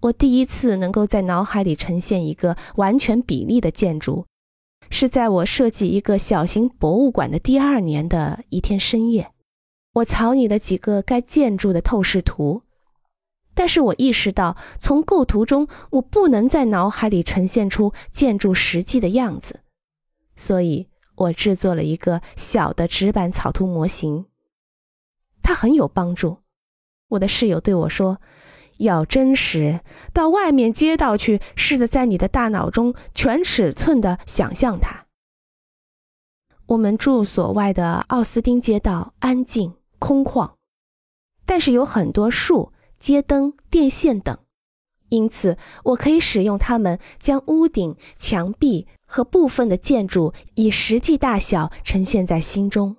我第一次能够在脑海里呈现一个完全比例的建筑，是在我设计一个小型博物馆的第二年的一天深夜。我草拟了几个该建筑的透视图，但是我意识到，从构图中我不能在脑海里呈现出建筑实际的样子，所以我制作了一个小的纸板草图模型。它很有帮助。我的室友对我说：“要真实，到外面街道去，试着在你的大脑中全尺寸的想象它。”我们住所外的奥斯汀街道安静空旷，但是有很多树、街灯、电线等，因此我可以使用它们将屋顶、墙壁和部分的建筑以实际大小呈现在心中。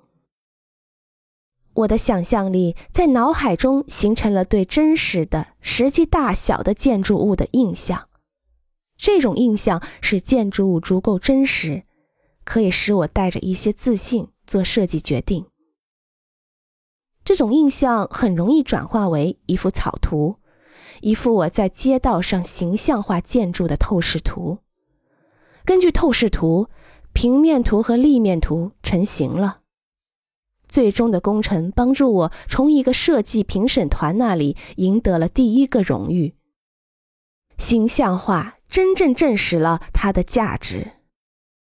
我的想象力在脑海中形成了对真实的实际大小的建筑物的印象，这种印象使建筑物足够真实，可以使我带着一些自信做设计决定。这种印象很容易转化为一幅草图，一幅我在街道上形象化建筑的透视图。根据透视图，平面图和立面图成型了。最终的功臣帮助我从一个设计评审团那里赢得了第一个荣誉。形象化真正证实了它的价值。